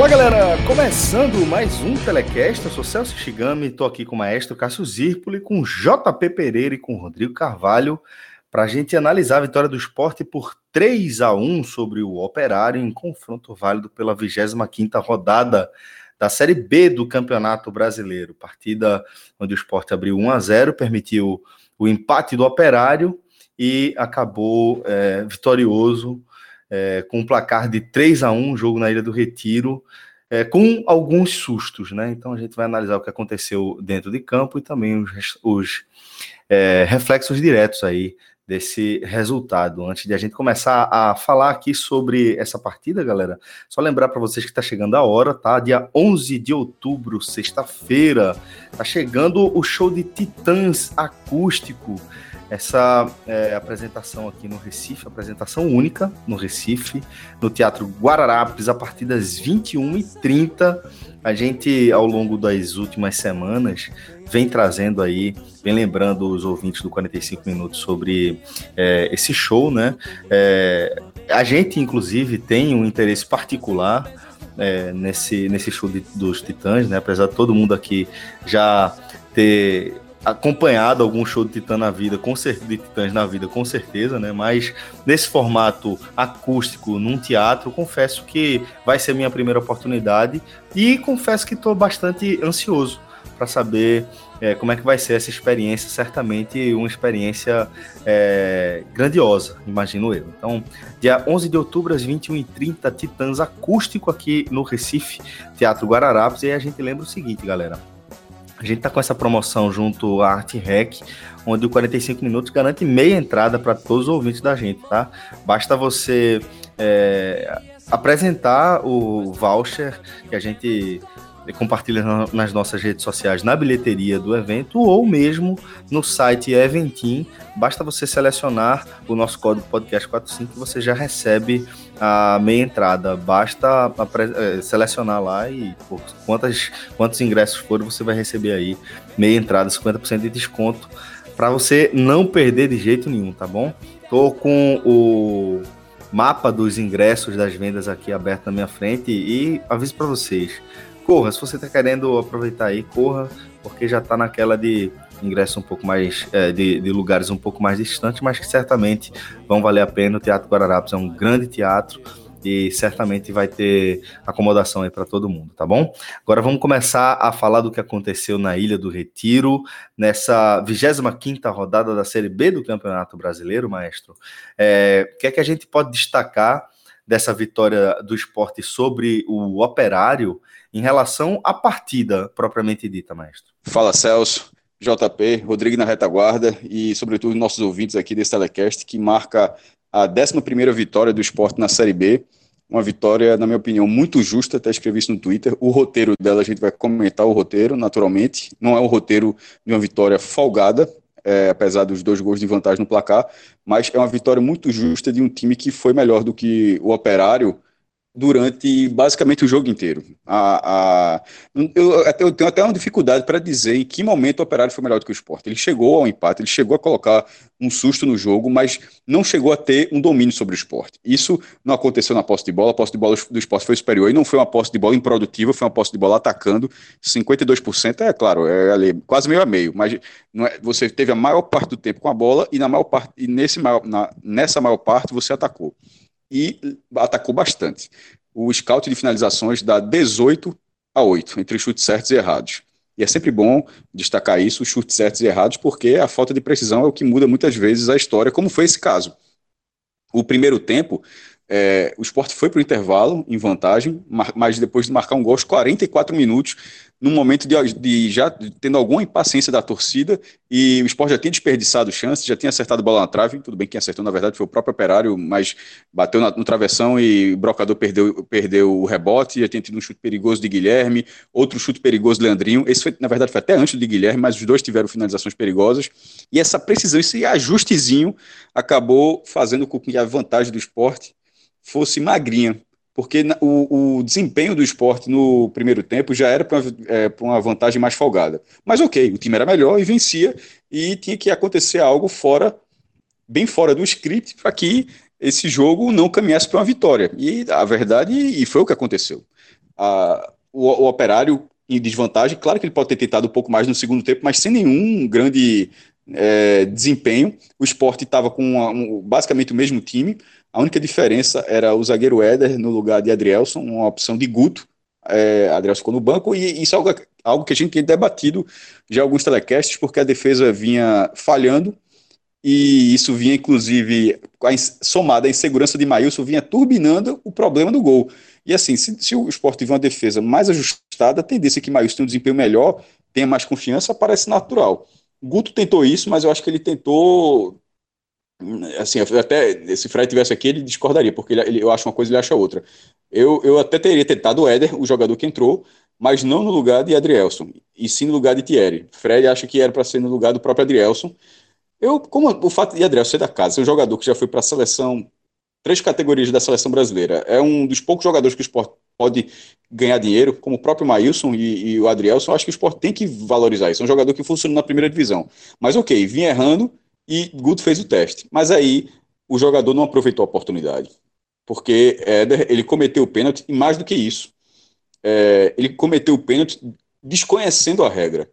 Olá galera, começando mais um Telecast, eu sou Celso Shigami, estou aqui com o maestro Cássio Zirpoli, com JP Pereira e com Rodrigo Carvalho, para a gente analisar a vitória do esporte por 3 a 1 sobre o Operário em confronto válido pela 25ª rodada da Série B do Campeonato Brasileiro, partida onde o esporte abriu 1 a 0 permitiu o empate do Operário e acabou é, vitorioso é, com um placar de 3 a 1 jogo na Ilha do Retiro, é, com alguns sustos, né? Então a gente vai analisar o que aconteceu dentro de campo e também os, os é, reflexos diretos aí desse resultado. Antes de a gente começar a falar aqui sobre essa partida, galera, só lembrar para vocês que está chegando a hora, tá? Dia 11 de outubro, sexta-feira, tá chegando o show de Titãs acústico essa é, apresentação aqui no Recife, apresentação única no Recife, no Teatro Guararapes, a partir das 21h30. A gente, ao longo das últimas semanas, vem trazendo aí, vem lembrando os ouvintes do 45 Minutos sobre é, esse show, né? É, a gente, inclusive, tem um interesse particular é, nesse, nesse show de, dos Titãs, né? Apesar de todo mundo aqui já ter acompanhado algum show de Titã na vida, com de Titãs na vida, com certeza, né? Mas nesse formato acústico, num teatro, confesso que vai ser minha primeira oportunidade e confesso que estou bastante ansioso para saber é, como é que vai ser essa experiência. Certamente uma experiência é, grandiosa, imagino eu. Então, dia 11 de outubro, às 21h30, Titãs acústico aqui no Recife, Teatro Guararapes. E aí a gente lembra o seguinte, galera a gente está com essa promoção junto à Arte Rec, onde o 45 minutos garante meia entrada para todos os ouvintes da gente, tá? Basta você é, apresentar o voucher que a gente compartilha nas nossas redes sociais, na bilheteria do evento ou mesmo no site Eventim. Basta você selecionar o nosso código podcast45 que você já recebe a meia entrada. Basta é, selecionar lá e quantas, quantos ingressos forem, você vai receber aí meia entrada, 50% de desconto, para você não perder de jeito nenhum, tá bom? Tô com o mapa dos ingressos das vendas aqui aberto na minha frente e aviso para vocês corra. Se você está querendo aproveitar aí, corra, porque já está naquela de ingresso um pouco mais é, de, de, lugares um pouco mais distantes, mas que certamente vão valer a pena. O Teatro Guararapes é um grande teatro e certamente vai ter acomodação aí para todo mundo, tá bom? Agora vamos começar a falar do que aconteceu na Ilha do Retiro, nessa 25ª rodada da Série B do Campeonato Brasileiro, maestro. É, o que é que a gente pode destacar dessa vitória do esporte sobre o Operário em relação à partida propriamente dita, maestro. Fala, Celso. JP, Rodrigo na retaguarda e, sobretudo, nossos ouvintes aqui desse telecast, que marca a 11 vitória do esporte na Série B. Uma vitória, na minha opinião, muito justa, até escrevi isso no Twitter. O roteiro dela, a gente vai comentar o roteiro, naturalmente. Não é o roteiro de uma vitória folgada, é, apesar dos dois gols de vantagem no placar, mas é uma vitória muito justa de um time que foi melhor do que o Operário durante basicamente o jogo inteiro. A, a, eu, eu, tenho até uma dificuldade para dizer em que momento o Operário foi melhor do que o Sport. Ele chegou ao empate, ele chegou a colocar um susto no jogo, mas não chegou a ter um domínio sobre o Sport. Isso não aconteceu na posse de bola, a posse de bola do Sport foi superior e não foi uma posse de bola improdutiva, foi uma posse de bola atacando. 52% é claro, é ali, quase meio a meio, mas é, você teve a maior parte do tempo com a bola e na maior parte e nesse maior, na, nessa maior parte você atacou e atacou bastante. O scout de finalizações dá 18 a 8, entre chutes certos e errados. E é sempre bom destacar isso, os chutes certos e errados, porque a falta de precisão é o que muda muitas vezes a história, como foi esse caso. O primeiro tempo, é, o esporte foi para o intervalo em vantagem, mas depois de marcar um gol aos 44 minutos, num momento de, de, já tendo alguma impaciência da torcida e o esporte já tinha desperdiçado chances, já tinha acertado bola na trave, tudo bem que quem acertou na verdade foi o próprio operário, mas bateu na, no travessão e o brocador perdeu, perdeu o rebote, já tinha tido um chute perigoso de Guilherme, outro chute perigoso de Leandrinho, esse foi, na verdade foi até antes de Guilherme, mas os dois tiveram finalizações perigosas, e essa precisão, esse ajustezinho acabou fazendo com que a vantagem do esporte fosse magrinha, porque o, o, desempenho do esporte no primeiro tempo já era para uma, é, uma, vantagem mais folgada. Mas ok, o time era melhor e vencia, e tinha que acontecer algo fora, bem fora do script, para que esse jogo não caminhasse para uma vitória. E a verdade, e foi o que aconteceu. a, o, o Operário em desvantagem. Claro que ele pode ter tentado um pouco mais no segundo tempo, mas sem nenhum grande é, desempenho. O esporte estava com uma, um, basicamente o mesmo time. A única diferença era o zagueiro Éder no lugar de Adrielson, uma opção de Guto. É, Adrielson ficou no banco, e isso é algo, algo que a gente tem debatido já alguns telecasts, porque a defesa vinha falhando, e isso vinha, inclusive, somado à insegurança de Maílson, vinha turbinando o problema do gol. E assim, se, se o esporte tiver uma defesa mais ajustada, a tendência é que Maílson tenha um desempenho melhor, tenha mais confiança, parece natural. Guto tentou isso, mas eu acho que ele tentou. Assim, até se Fred tivesse aqui, ele discordaria, porque ele, ele, eu acho uma coisa ele acha outra. Eu, eu até teria tentado o Éder, o jogador que entrou, mas não no lugar de Adrielson, e sim no lugar de Thierry. Fred acha que era para ser no lugar do próprio Adrielson. Eu, como o fato de Adrielson ser da casa, ser um jogador que já foi para a seleção, três categorias da seleção brasileira, é um dos poucos jogadores que o esporte pode ganhar dinheiro, como o próprio Maílson e, e o Adrielson, acho que o esporte tem que valorizar isso. É um jogador que funciona na primeira divisão. Mas ok, vinha errando e Guto fez o teste. Mas aí o jogador não aproveitou a oportunidade. Porque Éder, ele cometeu o pênalti, e mais do que isso, é, ele cometeu o pênalti desconhecendo a regra.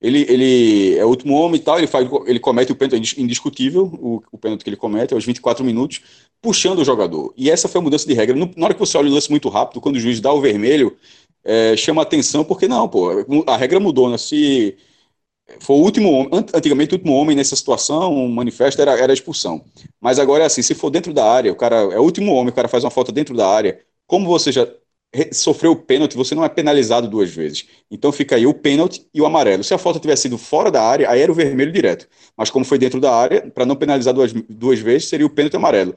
Ele, ele é o último homem e tal, ele, faz, ele comete o pênalti indiscutível, o, o pênalti que ele comete aos 24 minutos, puxando o jogador. E essa foi a mudança de regra. No, na hora que você olha o lance muito rápido, quando o juiz dá o vermelho, é, chama atenção, porque não, pô, a regra mudou, né? Se for o último homem, antigamente o último homem nessa situação, um manifesto era, era expulsão. Mas agora é assim, se for dentro da área, o cara é o último homem, o cara faz uma falta dentro da área, como você já sofreu o pênalti, você não é penalizado duas vezes. Então fica aí o pênalti e o amarelo. Se a falta tivesse sido fora da área, aí era o vermelho direto. Mas como foi dentro da área, para não penalizar duas, duas vezes, seria o pênalti amarelo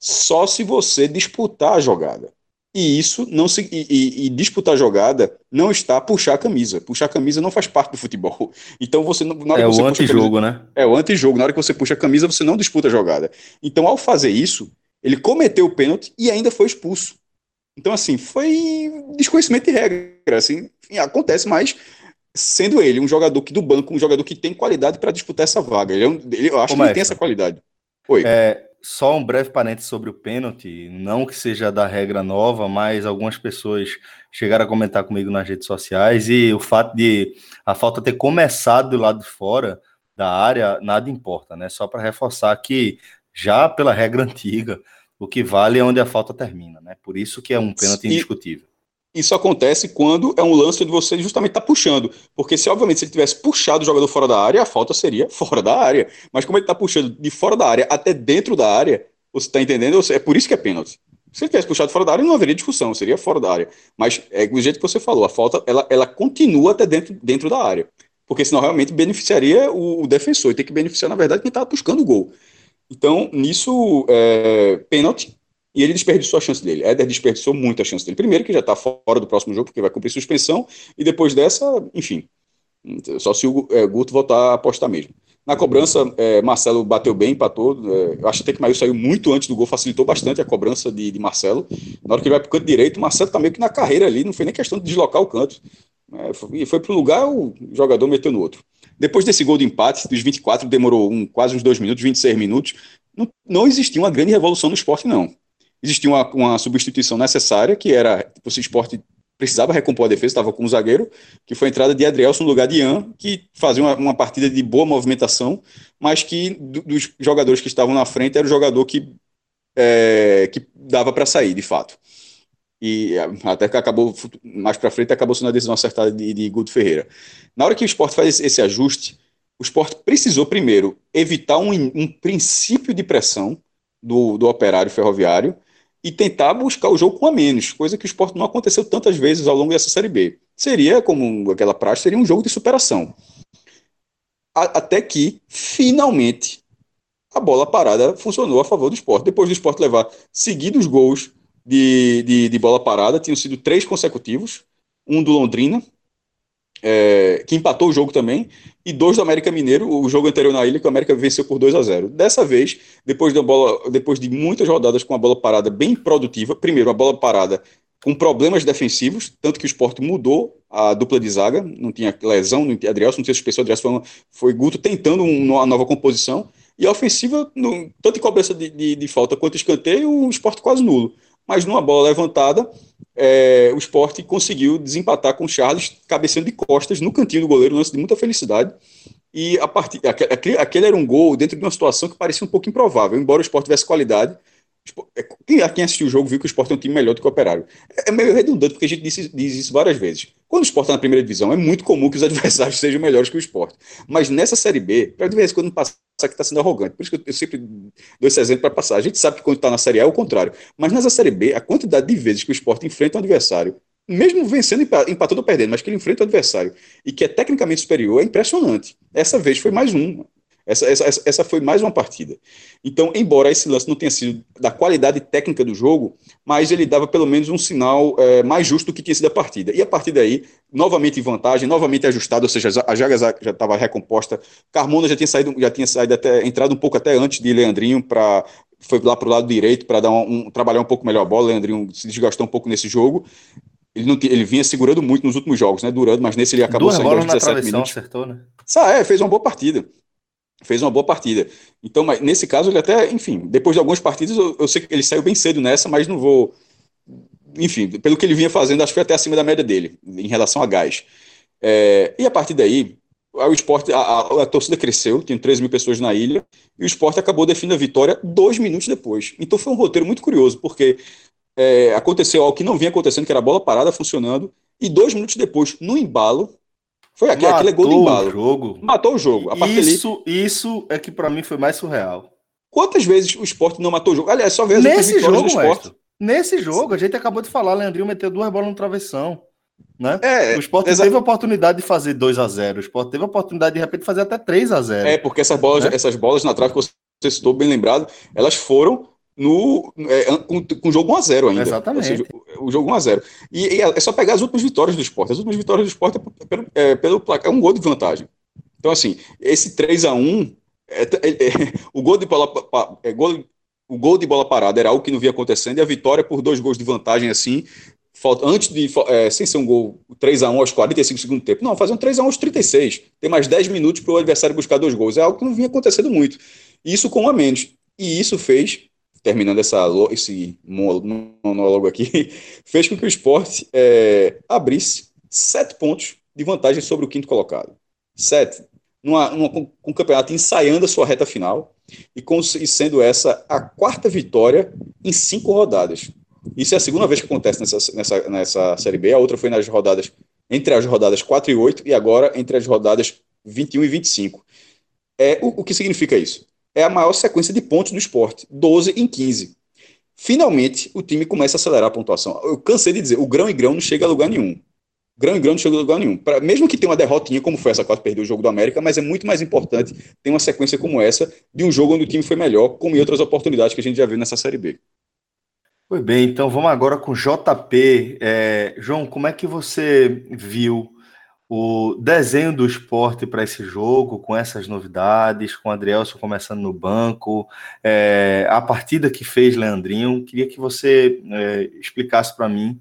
só se você disputar a jogada. E isso não se e, e, e, disputar jogada não está puxar a camisa. Puxar a camisa não faz parte do futebol. Então você na hora é que você o antijogo, né? É o antijogo. Na hora que você puxa a camisa, você não disputa a jogada. Então, ao fazer isso, ele cometeu o pênalti e ainda foi expulso. Então, assim, foi desconhecimento de regra. Assim, enfim, acontece, mas sendo ele um jogador que do banco, um jogador que tem qualidade para disputar essa vaga. Ele, é um, ele eu acho que ele tem essa qualidade. Oi. É, só um breve parênteses sobre o pênalti, não que seja da regra nova, mas algumas pessoas chegaram a comentar comigo nas redes sociais e o fato de a falta ter começado do lado de fora da área, nada importa, né? Só para reforçar que já pela regra antiga, o que vale é onde a falta termina, né? Por isso que é um pênalti indiscutível. Isso acontece quando é um lance onde você justamente está puxando. Porque se, obviamente, se ele tivesse puxado o jogador fora da área, a falta seria fora da área. Mas como ele está puxando de fora da área até dentro da área, você está entendendo? É por isso que é pênalti. Se ele tivesse puxado fora da área, não haveria discussão, seria fora da área. Mas é do jeito que você falou, a falta ela, ela continua até dentro, dentro da área. Porque senão realmente beneficiaria o, o defensor. E tem que beneficiar, na verdade, quem está buscando o gol. Então, nisso, é, pênalti, e ele desperdiçou a chance dele. Éder desperdiçou muito a chance dele. Primeiro, que já está fora do próximo jogo, porque vai cumprir suspensão, e depois dessa, enfim, só se o é, Guto voltar a apostar mesmo. Na cobrança, é, Marcelo bateu bem, empatou. É, eu acho até que Maio saiu muito antes do gol, facilitou bastante a cobrança de, de Marcelo. Na hora que ele vai para o canto direito, Marcelo está meio que na carreira ali, não foi nem questão de deslocar o canto. É, foi, foi para um lugar, o jogador meteu no outro. Depois desse gol de empate, dos 24, demorou um, quase uns dois minutos, 26 minutos. Não, não existia uma grande revolução no esporte, não existia uma, uma substituição necessária, que era o esporte precisava recompor a defesa, estava com um zagueiro, que foi a entrada de Adrielson no lugar de Ian, que fazia uma, uma partida de boa movimentação, mas que do, dos jogadores que estavam na frente era o jogador que, é, que dava para sair, de fato. E até que acabou, mais para frente, acabou sendo a decisão acertada de, de Guto Ferreira. Na hora que o esporte faz esse, esse ajuste, o esporte precisou primeiro evitar um, um princípio de pressão do, do operário ferroviário, e tentar buscar o jogo com a menos, coisa que o esporte não aconteceu tantas vezes ao longo dessa Série B. Seria, como aquela praxe, seria um jogo de superação. A, até que, finalmente, a bola parada funcionou a favor do esporte. Depois do esporte levar seguidos gols de, de, de bola parada, tinham sido três consecutivos, um do Londrina, é, que empatou o jogo também, e dois do América Mineiro, o jogo anterior na ilha, que o América venceu por 2 a 0 Dessa vez, depois, da bola, depois de muitas rodadas com a bola parada bem produtiva, primeiro, a bola parada com problemas defensivos, tanto que o esporte mudou a dupla de zaga, não tinha lesão, não tinha Adrielson, não tinha suspensão, Adrielson foi, foi Guto tentando uma nova composição, e a ofensiva, no, tanto em cobrança de, de, de falta quanto escanteio, o esporte quase nulo. Mas numa bola levantada, é, o esporte conseguiu desempatar com o Charles, cabeceando de costas no cantinho do goleiro, lance de muita felicidade. E a partir, aquele, aquele era um gol dentro de uma situação que parecia um pouco improvável, embora o esporte tivesse qualidade. É, quem, quem assistiu o jogo viu que o esporte é um time melhor do que o Operário. É, é meio redundante, porque a gente diz, diz isso várias vezes. Quando o esporte está na primeira divisão, é muito comum que os adversários sejam melhores que o esporte. Mas nessa Série B, para de vez em quando passar que está sendo arrogante. Por isso que eu, sempre dou esse exemplo para passar. A gente sabe que quando está na Série A é o contrário. Mas nessa Série B, a quantidade de vezes que o esporte enfrenta um adversário, mesmo vencendo, empatando ou perdendo, mas que ele enfrenta o adversário e que é tecnicamente superior, é impressionante. Essa vez foi mais um. Essa, essa, essa foi mais uma partida. Então, embora esse lance não tenha sido da qualidade técnica do jogo, mas ele dava pelo menos um sinal é, mais justo do que tinha sido a partida. E a partir daí, novamente em vantagem, novamente ajustado, ou seja, a Jaga já estava recomposta. Carmona já tinha saído, já tinha saído até entrado um pouco até antes de Leandrinho para foi lá para o lado direito para dar um, um, trabalhar um pouco melhor a bola. Leandrinho se desgastou um pouco nesse jogo. Ele, não, ele vinha segurando muito nos últimos jogos, né? Durando, mas nesse ele acabou Duas saindo aos 17 minutos. Acertou, né? Ah, é, fez uma boa partida fez uma boa partida. Então, mas nesse caso, ele até, enfim, depois de algumas partidas, eu, eu, sei que ele saiu bem cedo nessa, mas não vou. Enfim, pelo que ele vinha fazendo, acho que foi até acima da média dele, em relação a gás. É, e a partir daí, o esporte, a, a, a, torcida cresceu, tinha 13 mil pessoas na ilha, e o esporte acabou definindo a vitória dois minutos depois. Então foi um roteiro muito curioso, porque é, aconteceu algo que não vinha acontecendo, que era a bola parada funcionando, e dois minutos depois, no embalo, foi aquele, aquele gol de embalo. O jogo. Matou o jogo. isso, ali... isso é que para mim foi mais surreal. Quantas vezes o esporte não matou o jogo? Aliás, só vezes Nesse jogo, do esporte. Nesse jogo, a gente acabou de falar, Leandrinho meteu duas bolas no travessão. Né? É, o Sport teve a oportunidade de fazer 2 a 0 O Sport teve a oportunidade de, de repente fazer até 3 a 0 É, porque essas bolas, né? essas bolas na trave que você citou bem lembrado, elas foram no, é, com, com o jogo 1x0 ainda. Exatamente. Seja, o jogo 1x0. E, e, é só pegar as últimas vitórias do esporte. As últimas vitórias do esporte é pelo, é, pelo placar, é um gol de vantagem. Então, assim, esse 3x1, é, é, é, o gol de bola. É, gol, o gol de bola parada era algo que não via acontecendo, e a vitória por dois gols de vantagem, assim, falta, antes de. É, sem ser um gol 3x1 aos 45 segundos do tempo. Não, fazer um 3x1 aos 36. Tem mais 10 minutos para o adversário buscar dois gols. É algo que não vinha acontecendo muito. Isso com um a menos. E isso fez terminando essa, esse monólogo aqui, fez com que o esporte é, abrisse sete pontos de vantagem sobre o quinto colocado. Sete. Numa, numa, com o campeonato ensaiando a sua reta final e, com, e sendo essa a quarta vitória em cinco rodadas. Isso é a segunda vez que acontece nessa, nessa, nessa Série B. A outra foi nas rodadas entre as rodadas 4 e 8 e agora entre as rodadas 21 e 25. É, o, o que significa isso? É a maior sequência de pontos do esporte, 12 em 15. Finalmente, o time começa a acelerar a pontuação. Eu cansei de dizer, o grão e grão não chega a lugar nenhum. Grão e grão não chega a lugar nenhum. Pra, mesmo que tenha uma derrotinha, como foi essa quase perdeu o jogo do América, mas é muito mais importante ter uma sequência como essa, de um jogo onde o time foi melhor, como em outras oportunidades que a gente já viu nessa Série B. Foi bem, então vamos agora com JP. É, João, como é que você viu o desenho do esporte para esse jogo, com essas novidades, com o Adrielson começando no banco, é, a partida que fez Leandrinho, queria que você é, explicasse para mim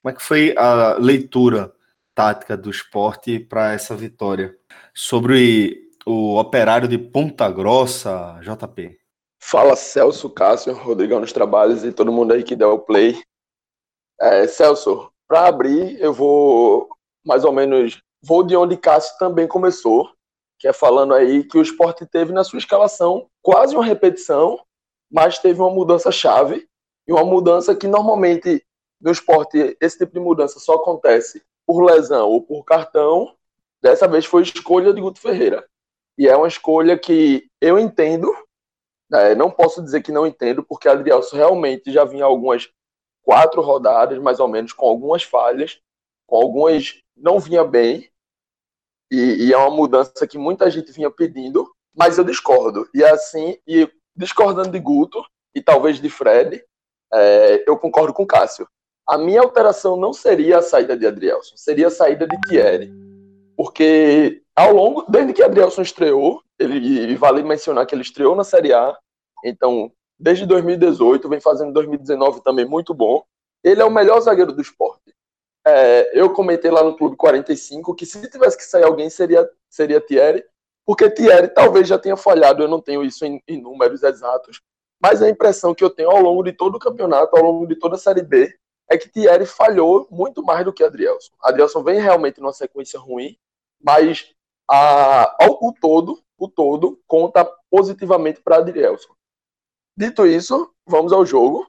como é que foi a leitura tática do esporte para essa vitória. Sobre o operário de Ponta Grossa, JP. Fala Celso, Cássio, Rodrigão nos trabalhos e todo mundo aí que deu o play. É, Celso, para abrir, eu vou mais ou menos vou de onde Cássio também começou, que é falando aí que o esporte teve na sua escalação quase uma repetição, mas teve uma mudança chave e uma mudança que normalmente no esporte esse tipo de mudança só acontece por lesão ou por cartão. Dessa vez foi escolha de Guto Ferreira. E é uma escolha que eu entendo, né, não posso dizer que não entendo, porque Adrielso realmente já vinha algumas quatro rodadas, mais ou menos, com algumas falhas, com algumas não vinha bem, e, e, é uma mudança que muita gente vinha pedindo, mas eu discordo. E assim, e discordando de Guto e talvez de Fred, é, eu concordo com Cássio. A minha alteração não seria a saída de Adrielson, seria a saída de Thierry. Porque ao longo, desde que Adrielson estreou, ele, e vale mencionar que ele estreou na Série A, então desde 2018, vem fazendo 2019 também muito bom. Ele é o melhor zagueiro do esporte. É, eu comentei lá no Clube 45 que se tivesse que sair alguém seria, seria Thierry, porque Thierry talvez já tenha falhado, eu não tenho isso em, em números exatos, Mas a impressão que eu tenho ao longo de todo o campeonato, ao longo de toda a Série B, é que Thierry falhou muito mais do que Adrielson. Adrielson vem realmente numa sequência ruim, mas a, ao, o todo, o todo conta positivamente para Adrielson. Dito isso, vamos ao jogo.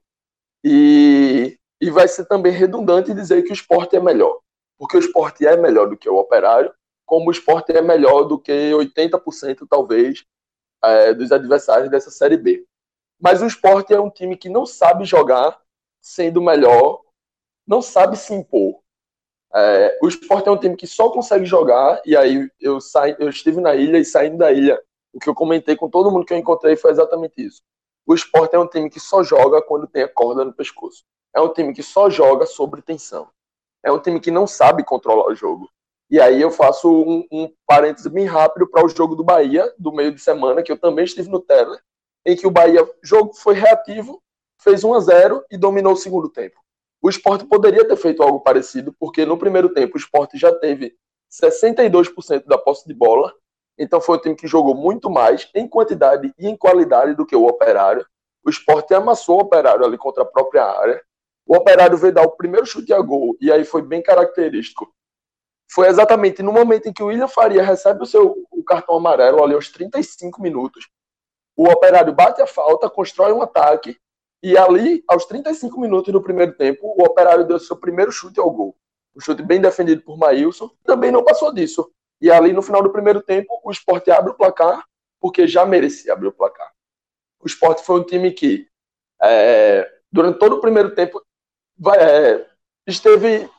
E, e vai ser também redundante dizer que o esporte é melhor. Porque o esporte é melhor do que o operário, como o esporte é melhor do que 80% talvez é, dos adversários dessa Série B. Mas o esporte é um time que não sabe jogar sendo melhor, não sabe se impor. É, o esporte é um time que só consegue jogar, e aí eu, saí, eu estive na ilha e saindo da ilha, o que eu comentei com todo mundo que eu encontrei foi exatamente isso. O esporte é um time que só joga quando tem a corda no pescoço. É um time que só joga sobre tensão. É um time que não sabe controlar o jogo. E aí eu faço um, um parêntese bem rápido para o jogo do Bahia, do meio de semana, que eu também estive no Teller, em que o Bahia jogo foi reativo, fez 1 a 0 e dominou o segundo tempo. O esporte poderia ter feito algo parecido, porque no primeiro tempo o esporte já teve 62% da posse de bola, então foi um time que jogou muito mais em quantidade e em qualidade do que o Operário. O esporte amassou o Operário ali contra a própria área. O Operário veio dar o primeiro chute a gol, e aí foi bem característico foi exatamente no momento em que o William Faria recebe o seu o cartão amarelo, ali aos 35 minutos. O operário bate a falta, constrói um ataque, e ali, aos 35 minutos do primeiro tempo, o operário deu seu primeiro chute ao gol. Um chute bem defendido por Maílson, também não passou disso. E ali, no final do primeiro tempo, o esporte abre o placar, porque já merecia abrir o placar. O esporte foi um time que, é, durante todo o primeiro tempo, é, esteve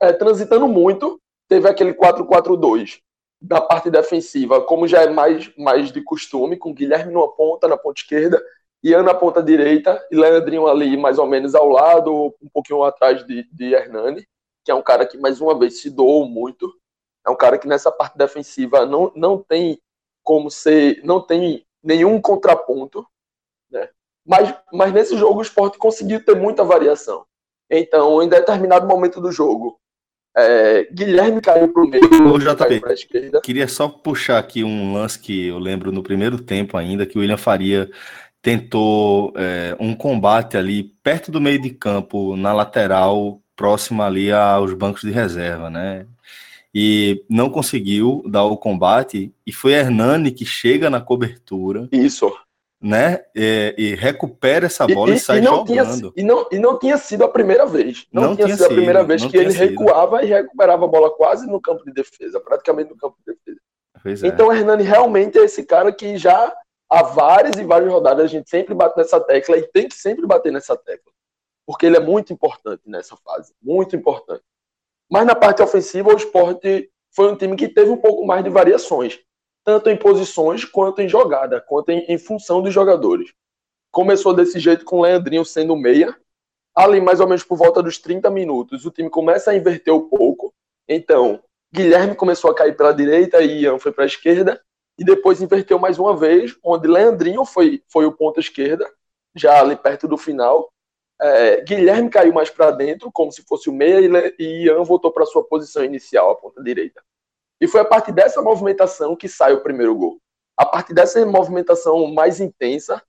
é, transitando muito teve aquele 4-4-2 da parte defensiva, como já é mais, mais de costume, com Guilherme numa ponta, na ponta esquerda, Ian na ponta direita, e Leandrinho ali mais ou menos ao lado, um pouquinho atrás de, de Hernani, que é um cara que mais uma vez se doou muito. É um cara que nessa parte defensiva não, não tem como ser, não tem nenhum contraponto, né? Mas, mas nesse jogo o esporte conseguiu ter muita variação. Então, em determinado momento do jogo, é, Guilherme caiu para o meio, Ô, JP. Queria só puxar aqui um lance que eu lembro no primeiro tempo ainda, que o William Faria tentou é, um combate ali perto do meio de campo, na lateral, próxima ali aos bancos de reserva, né? E não conseguiu dar o combate, e foi Hernani que chega na cobertura. Isso né? E, e, recupera essa bola e, e, e sai jogando. Tinha, e, não, e não tinha sido a primeira vez. Não, não tinha, tinha, sido a primeira vez que ele sido. recuava e recuperava a bola quase no campo de defesa, praticamente no campo de defesa. Pois é. então o Hernani realmente é esse cara que já há várias e várias rodadas a gente sempre bate nessa tecla e tem que sempre bater nessa tecla. Porque ele é muito importante nessa fase, muito importante. Mas na parte ofensiva, o esporte foi um time que teve um pouco mais de variações tanto em posições quanto em jogada, quanto em, em função dos jogadores. Começou desse jeito com o Leandrinho sendo meia, ali mais ou menos por volta dos 30 minutos, o time começa a inverter um pouco. Então, Guilherme começou a cair pela direita e Ian foi para a esquerda, e depois inverteu mais uma vez, onde Leandrinho foi, foi o ponto esquerda, já ali perto do final. É, Guilherme caiu mais para dentro, como se fosse o meia, e Ian voltou para sua posição inicial, a ponta direita. E foi a partir dessa movimentação que sai o primeiro gol. A partir dessa movimentação mais intensa,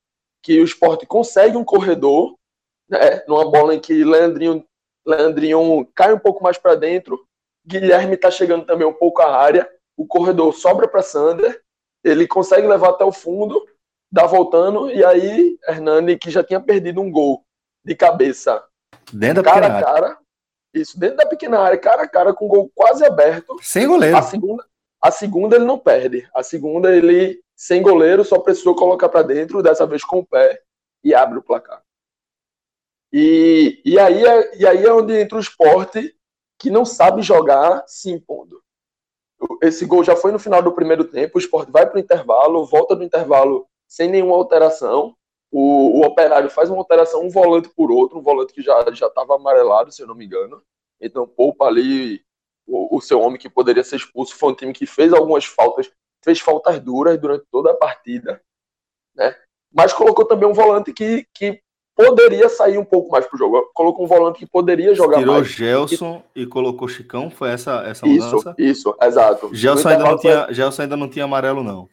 que o esporte consegue um corredor, né, numa bola em que Leandrinho, Leandrinho cai um pouco mais para dentro, Guilherme está chegando também um pouco à área, o corredor sobra para Sander, ele consegue levar até o fundo, dá voltando, e aí Hernani, que já tinha perdido um gol de cabeça, Dentro cara a cara, isso, dentro da pequena área, cara a cara, com o gol quase aberto. Sem goleiro. A segunda, a segunda ele não perde. A segunda ele, sem goleiro, só precisou colocar para dentro, dessa vez com o pé, e abre o placar. E, e, aí, é, e aí é onde entra o esporte que não sabe jogar se impondo. Esse gol já foi no final do primeiro tempo, o esporte vai para o intervalo, volta do intervalo sem nenhuma alteração, o, o Operário faz uma alteração, um volante por outro, um volante que já já estava amarelado, se eu não me engano. Então poupa ali o, o, seu homem que poderia ser expulso. Foi um time que fez algumas faltas, fez faltas duras durante toda a partida, né? Mas colocou também um volante que, que poderia sair um pouco mais pro jogo. Colocou um volante que poderia jogar Tirou mais. Tirou Gelson e... e colocou Chicão, foi essa essa mudança? Isso, isso, exato. Gelson ainda, não tinha, Gelson ainda não tinha amarelo, não.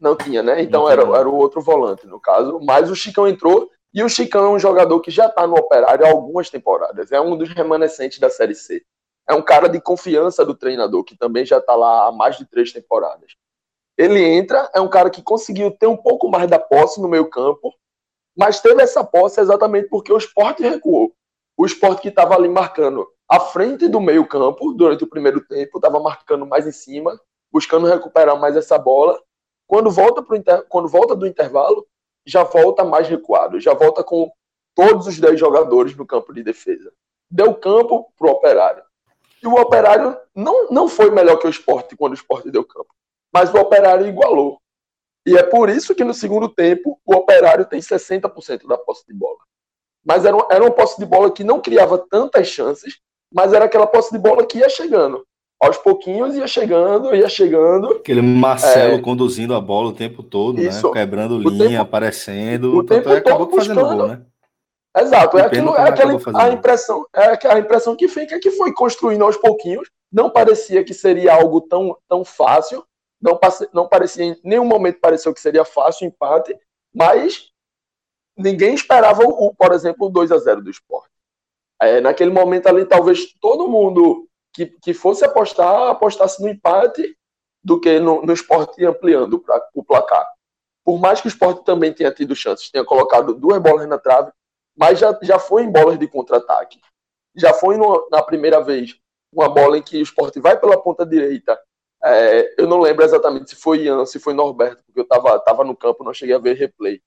Não tinha, né? Então era, era o outro volante, no caso. Mas o Chicão entrou e o Chicão é um jogador que já está no Operário há algumas temporadas. É um dos remanescentes da Série C. É um cara de confiança do treinador, que também já está lá há mais de três temporadas. Ele entra, é um cara que conseguiu ter um pouco mais da posse no meio campo, mas teve essa posse exatamente porque o esporte recuou. O esporte que estava ali marcando à frente do meio campo durante o primeiro tempo, estava marcando mais em cima, buscando recuperar mais essa bola, quando volta, pro inter... Quando volta do intervalo, já volta mais recuado, já volta com todos os 10 jogadores no campo de defesa. Deu campo para o operário. E o operário não, não foi melhor que o esporte quando o esporte deu campo. Mas o operário igualou. E é por isso que no segundo tempo o operário tem 60% da posse de bola. Mas era, era uma posse de bola que não criava tantas chances, mas era aquela posse de bola que ia chegando aos pouquinhos ia chegando, ia chegando. Aquele Marcelo é, conduzindo a bola o tempo todo, né? isso, né? Quebrando linha, tempo, aparecendo. O tempo é, todo buscando, gol, né? Exato, é, aquilo, é aquela a impressão, é a impressão que fica é que foi construindo aos pouquinhos. Não parecia que seria algo tão, tão fácil. Não, passe, não parecia, em nenhum momento pareceu que seria fácil o empate, mas ninguém esperava, o, por exemplo, o 2 a 0 do esporte. É, naquele momento ali, talvez todo mundo que, que fosse apostar, apostasse no empate do que no, no esporte ampliando pra, o placar. Por mais que o esporte também tenha tido chances, tenha colocado duas bolas na trave, mas já, já foi em bolas de contra-ataque. Já foi no, na primeira vez uma bola em que o esporte vai pela ponta direita. É, eu não lembro exatamente se foi Ian, se foi Norberto, porque eu estava tava no campo, não cheguei a ver replay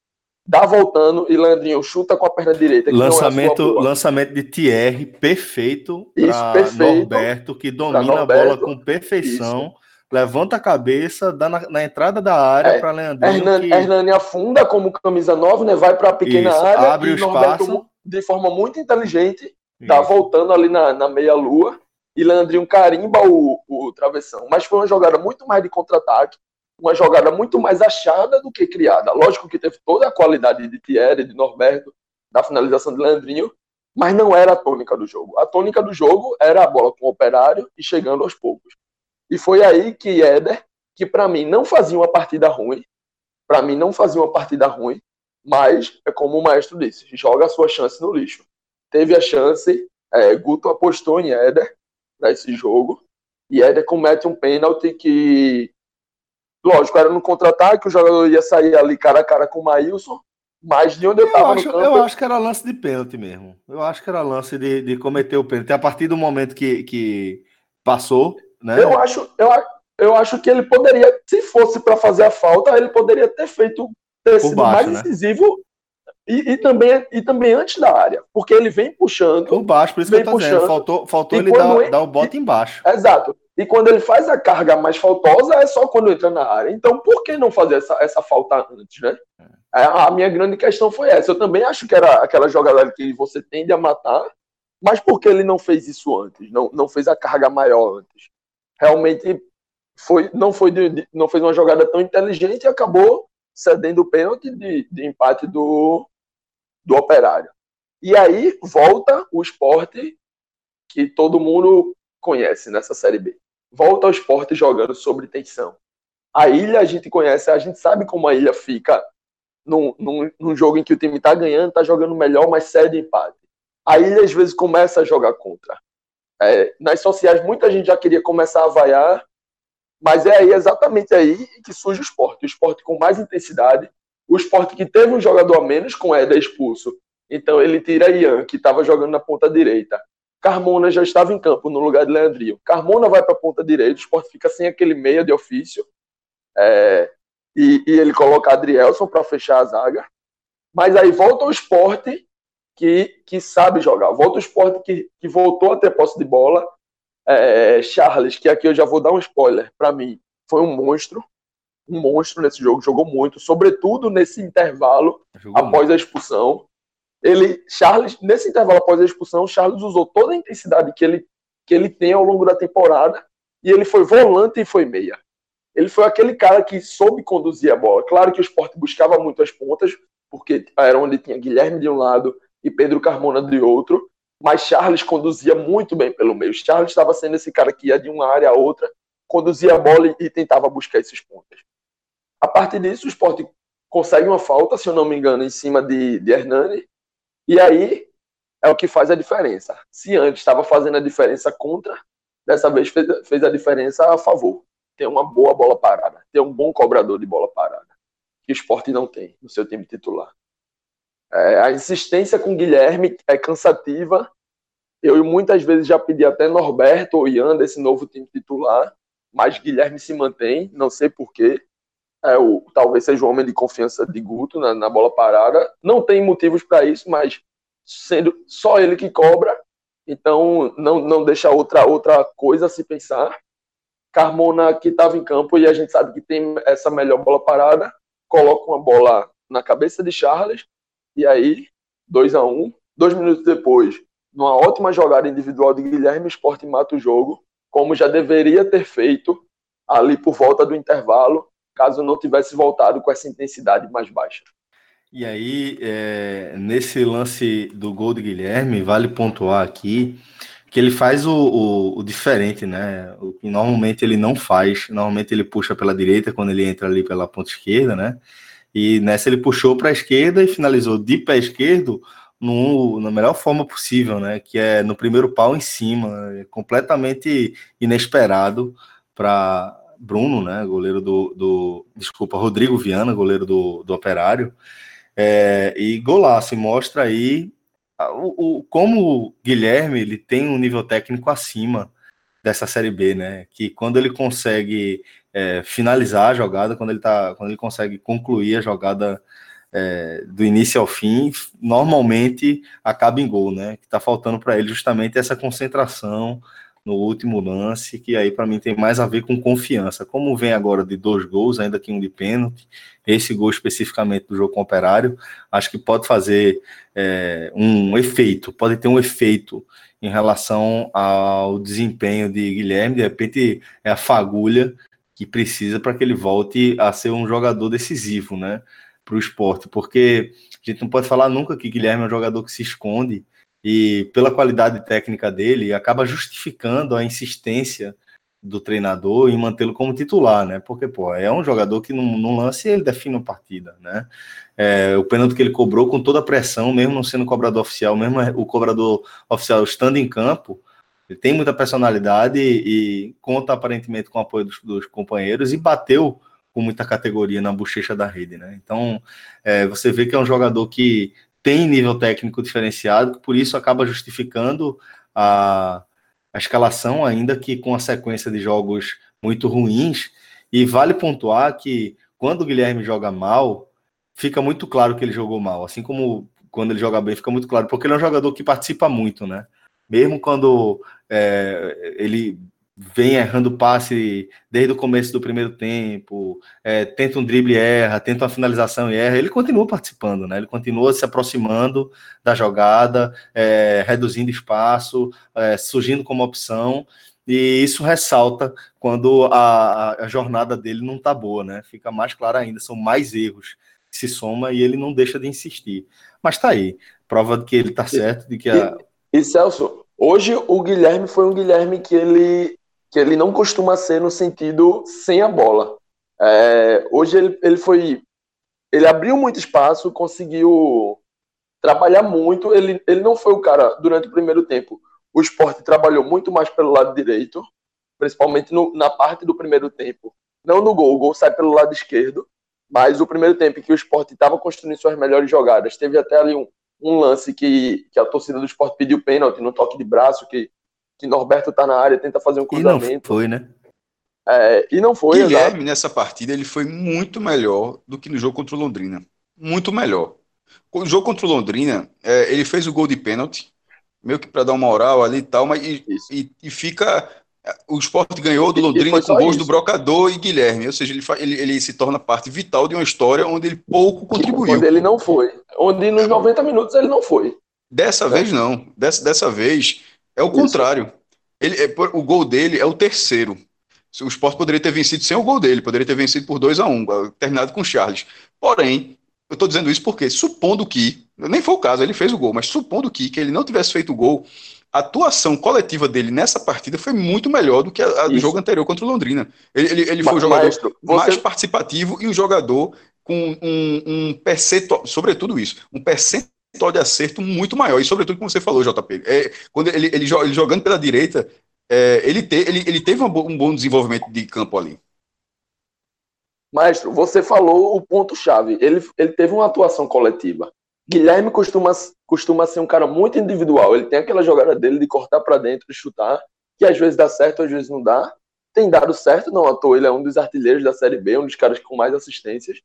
dá voltando e Leandrinho chuta com a perna direita. É lançamento, é lançamento de Thierry, perfeito para Norberto, que domina Norberto, a bola com perfeição. Isso. Levanta a cabeça, dá na, na entrada da área é, para Leandrinho. Hernani, que... Hernani afunda como camisa 9, né? Vai para a pequena Isso, área abre e o Norberto, espaço. de forma muito inteligente, Isso. tá voltando ali na, na meia-lua e Leandrinho carimba o, o travessão. Mas foi uma jogada muito mais de contra-ataque uma jogada muito mais achada do que criada. Lógico que teve toda a qualidade de Thierry, de Norberto, da finalização de Leandrinho, mas não era a tônica do jogo. A tônica do jogo era a bola com o operário e chegando aos poucos. E foi aí que Éder, que para mim não fazia uma partida ruim, para mim não fazia uma partida ruim, mas é como o maestro disse, joga a sua chance no lixo. Teve a chance, é, Guto apostou em Éder para esse jogo, e Éder comete um pênalti que Lógico, era no contra-ataque, o jogador ia sair ali cara a cara com o Maílson, mas de onde eu estava no campo... Eu acho que era lance de pênalti mesmo. Eu acho que era lance de, de cometer o pênalti. A partir do momento que, que passou, né? Eu acho, eu, eu acho que ele poderia, se fosse para fazer a falta, ele poderia ter feito, ter sido baixo, mais né? decisivo e, e, também, e também antes da área, porque ele vem puxando. Por baixo, por isso que eu tô puxando, dizendo. Faltou, faltou ele dar, ele, dar o bote embaixo. Exato. E quando ele faz a carga mais faltosa, é só quando entra na área. Então, por que não fazer essa, essa falta antes, né? É. A minha grande questão foi essa. Eu também acho que era aquela jogada que você tende a matar, mas por que ele não fez isso antes? Não, não fez a carga maior antes? Realmente foi, não, foi de, não fez uma jogada tão inteligente e acabou cedendo o pênalti de, de empate do, do operário. E aí volta o esporte que todo mundo conhece nessa Série B volta ao esporte jogando sobre tensão. A ilha a gente conhece, a gente sabe como a ilha fica num, num, num jogo em que o time está ganhando, está jogando melhor, mas cede empate. A ilha às vezes começa a jogar contra. É, nas sociais muita gente já queria começar a vaiar, mas é aí exatamente aí que surge o esporte. O esporte com mais intensidade, o esporte que teve um jogador a menos com Éder expulso. Então ele tira Ian, que estava jogando na ponta direita. Carmona já estava em campo no lugar de Leandrinho. Carmona vai para a ponta direita, o esporte fica sem aquele meia de ofício. É, e, e, ele coloca Adrielson para fechar a zaga. Mas aí volta o esporte que, que sabe jogar. Volta o esporte que, que voltou a ter posse de bola. É, Charles, que aqui eu já vou dar um spoiler, para mim, foi um monstro. Um monstro nesse jogo, jogou muito, sobretudo nesse intervalo jogou após muito. a expulsão ele, Charles, nesse intervalo após a expulsão, Charles usou toda a intensidade que ele, que ele tem ao longo da temporada e ele foi volante e foi meia. Ele foi aquele cara que soube conduzir a bola. Claro que o esporte buscava muito as pontas, porque era onde tinha Guilherme de um lado e Pedro Carmona de outro, mas Charles conduzia muito bem pelo meio. Charles estava sendo esse cara que ia de uma área a outra, conduzia a bola e tentava buscar esses pontos. A partir disso, o esporte consegue uma falta, se eu não me engano, em cima de, de Hernani, e aí é o que faz a diferença. Se antes estava fazendo a diferença contra, dessa vez fez, fez a diferença a favor. Tem uma boa bola parada, tem um bom cobrador de bola parada, que o esporte não tem no seu time titular. É, a insistência com o Guilherme é cansativa. Eu muitas vezes já pedi até Norberto ou Ian desse novo time titular, mas Guilherme se mantém, não sei porquê é, o, talvez seja o homem de confiança de Guto na, na bola parada. Não tem motivos para isso, mas sendo só ele que cobra, então não, não deixa outra, outra coisa a se pensar. Carmona, que estava em campo e a gente sabe que tem essa melhor bola parada, coloca uma bola na cabeça de Charles e aí 2 a 1 um, Dois minutos depois, numa ótima jogada individual de Guilherme, Sport mata o jogo, como já deveria ter feito ali por volta do intervalo, caso não tivesse voltado com essa intensidade mais baixa. E aí, é, nesse lance do gol de Guilherme, vale pontuar aqui que ele faz o, o, o, diferente, né? O que normalmente ele não faz. Normalmente ele puxa pela direita quando ele entra ali pela ponta esquerda, né? E nessa ele puxou para a esquerda e finalizou de pé esquerdo no, na melhor forma possível, né? Que é no primeiro pau em cima, é completamente inesperado para Bruno, né, goleiro do, do, desculpa, Rodrigo Viana, goleiro do, do Operário, é, e golaço, e mostra aí o, o, como o Guilherme ele tem um nível técnico acima dessa Série B, né, que quando ele consegue é, finalizar a jogada, quando ele, tá, quando ele consegue concluir a jogada é, do início ao fim, normalmente acaba em gol, né, que está faltando para ele justamente essa concentração, no último lance, que aí para mim tem mais a ver com confiança. Como vem agora de dois gols, ainda que um de pênalti, esse gol especificamente do jogo com o Operário, acho que pode fazer é, um efeito, pode ter um efeito em relação ao desempenho de Guilherme, de repente é a fagulha que precisa para que ele volte a ser um jogador decisivo, né, para o esporte, porque a gente não pode falar nunca que Guilherme é um jogador que se esconde, e pela qualidade técnica dele, acaba justificando a insistência do treinador em mantê-lo como titular, né? Porque, pô, é um jogador que não lance ele define uma partida, né? É, o pênalti que ele cobrou com toda a pressão, mesmo não sendo cobrador oficial, mesmo o cobrador oficial estando em campo, ele tem muita personalidade e, e conta aparentemente com o apoio dos, dos, companheiros e bateu com muita categoria na bochecha da rede, né? Então, é, você vê que é um jogador que tem nível técnico diferenciado, por isso acaba justificando a, a escalação, ainda que com a sequência de jogos muito ruins. E vale pontuar que quando o Guilherme joga mal, fica muito claro que ele jogou mal. Assim como quando ele joga bem, fica muito claro, porque ele é um jogador que participa muito, né? Mesmo quando é, ele vem errando passe desde o começo do primeiro tempo, é, tenta um drible e erra, tenta uma finalização e erra, ele continua participando, né? Ele continua se aproximando da jogada, é, reduzindo espaço, é, surgindo como opção, e isso ressalta quando a, a jornada dele não tá boa, né? Fica mais claro ainda, são mais erros que se soma e ele não deixa de insistir. Mas tá aí, prova de que ele tá certo, de que a... E, e Celso, Hoje o Guilherme foi um Guilherme que ele que ele não costuma ser no sentido sem a bola. É, hoje ele, ele foi. Ele abriu muito espaço, conseguiu trabalhar muito. Ele, ele não foi o cara, durante o primeiro tempo, o esporte trabalhou muito mais pelo lado direito, principalmente no, na parte do primeiro tempo. Não no gol, o gol sai pelo lado esquerdo, mas o primeiro tempo em que o esporte estava construindo suas melhores jogadas, teve até ali um, um lance que, que a torcida do esporte pediu pênalti no toque de braço, que que Norberto tá na área, tenta fazer um cruzamento. E não foi, né? É, e não foi. Guilherme, exato. nessa partida, ele foi muito melhor do que no jogo contra o Londrina. Muito melhor. O jogo contra o Londrina, é, ele fez o gol de pênalti, meio que para dar uma moral ali e tal, mas e, e, e fica. O esporte ganhou do Londrina com gols isso. do Brocador e Guilherme, ou seja, ele, ele, ele, se torna parte vital de uma história onde ele pouco contribuiu. Onde ele não foi. Onde nos 90 minutos ele não foi. Dessa é. vez não. Dessa, dessa vez é o contrário. Ele, é, o gol dele é o terceiro. O Sport poderia ter vencido sem o gol dele, poderia ter vencido por 2 a 1 um, terminado com o Charles. Porém, eu estou dizendo isso porque, supondo que, nem foi o caso, ele fez o gol, mas supondo que, que ele não tivesse feito o gol, a atuação coletiva dele nessa partida foi muito melhor do que do jogo anterior contra o Londrina. Ele, ele, ele foi o jogador Maestro, você... mais participativo e um jogador com um, um percentual, sobretudo isso, um percentual de acerto muito maior. E sobretudo, como você falou, JP, é, quando ele, ele, ele jogando pela direita, é, ele, te, ele, ele teve um bom desenvolvimento de campo ali. Maestro, você falou o ponto-chave. Ele, ele teve uma atuação coletiva. Guilherme costuma, costuma ser um cara muito individual. Ele tem aquela jogada dele de cortar para dentro e chutar, que às vezes dá certo, às vezes não dá. Tem dado certo, não à toa. Ele é um dos artilheiros da Série B, um dos caras com mais assistências.